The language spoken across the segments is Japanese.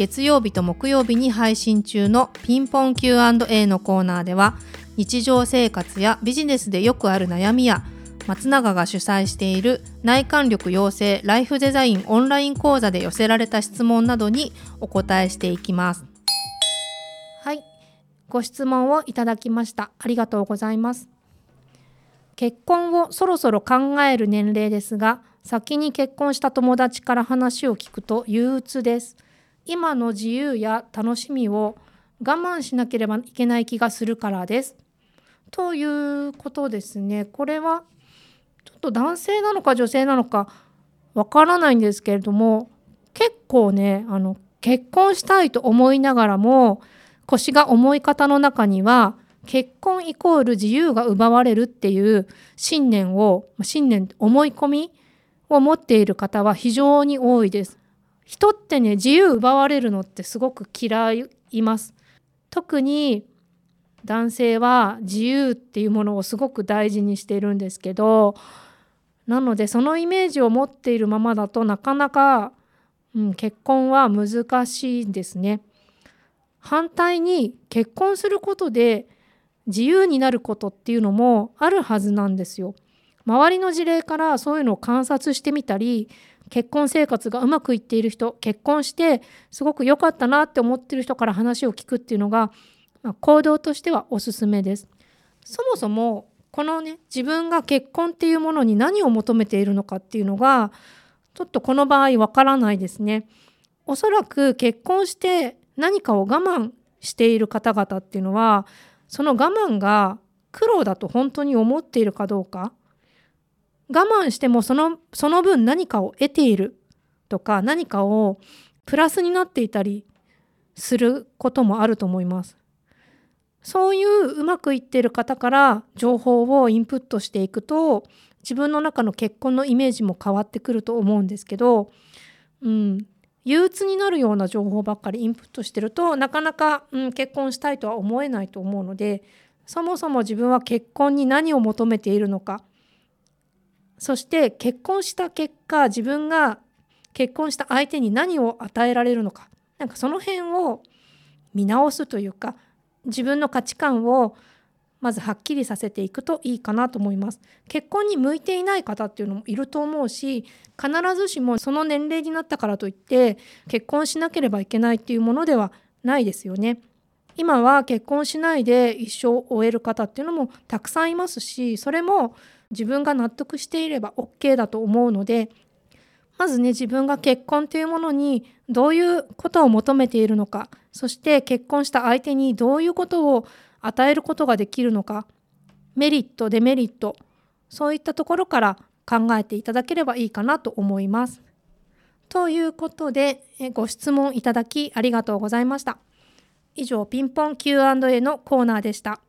月曜日と木曜日に配信中のピンポン Q&A のコーナーでは日常生活やビジネスでよくある悩みや松永が主催している内観力養成ライフデザインオンライン講座で寄せられた質問などにお答えしていきます。はい、ご質問をいただきました。ありがとうございます。結婚をそろそろ考える年齢ですが、先に結婚した友達から話を聞くと憂鬱です。今の自由や楽しみを我慢しなければいけない気がするからです。ということですね。これはちょっと男性なのか女性なのかわからないんですけれども結構ねあの結婚したいと思いながらも腰が重い方の中には結婚イコール自由が奪われるっていう信念を信念思い込みを持っている方は非常に多いです。人ってね自由奪われるのってすごく嫌います。特に男性は自由っていうものをすごく大事にしているんですけどなのでそのイメージを持っているままだとなかなか、うん、結婚は難しいんですね。反対に結婚することで自由になることっていうのもあるはずなんですよ。周りの事例からそういうのを観察してみたり結婚生活がうまくいっている人結婚してすごく良かったなって思ってる人から話を聞くっていうのが、まあ、行動としてはおすすめです。そもそもこのね自分が結婚っていうものに何を求めているのかっていうのがちょっとこの場合わからないですね。おそらく結婚して何かを我慢している方々っていうのはその我慢が苦労だと本当に思っているかどうか我慢してもそのその分何かを得ているとか何かをプラスになっていたりすることもあると思います。そういううまくいってる方から情報をインプットしていくと自分の中の結婚のイメージも変わってくると思うんですけど、うん、憂鬱になるような情報ばっかりインプットしてるとなかなか、うん、結婚したいとは思えないと思うのでそもそも自分は結婚に何を求めているのかそして結婚した結果自分が結婚した相手に何を与えられるのか。なんかその辺を見直すというか自分の価値観をまずはっきりさせていくといいかなと思います。結婚に向いていない方っていうのもいると思うし必ずしもその年齢になったからといって結婚しなければいけないっていうものではないですよね。今は結婚しないで一生を終える方っていうのもたくさんいますしそれも自分が納得していれば OK だと思うのでまずね自分が結婚というものにどういうことを求めているのかそして結婚した相手にどういうことを与えることができるのかメリットデメリットそういったところから考えていただければいいかなと思います。ということでご質問いただきありがとうございました。以上ピンポン Q&A のコーナーでした。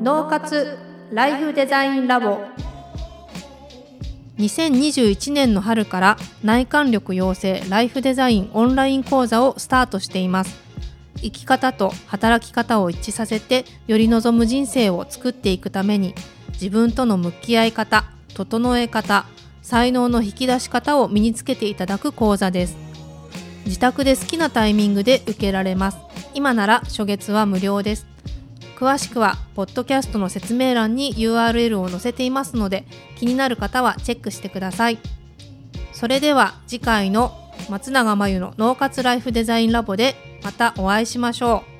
脳活ライフデザインラボ。2021年の春から内観力養成ライフデザインオンライン講座をスタートしています。生き方と働き方を一致させてより望む人生を作っていくために自分との向き合い方整え方才能の引き出し方を身につけていただく講座です自宅で好きなタイミングで受けられます。今なら初月は無料です。詳しくはポッドキャストの説明欄に URL を載せていますので気になる方はチェックしてください。それでは次回の松永真由の脳活ライフデザインラボでまたお会いしましょう。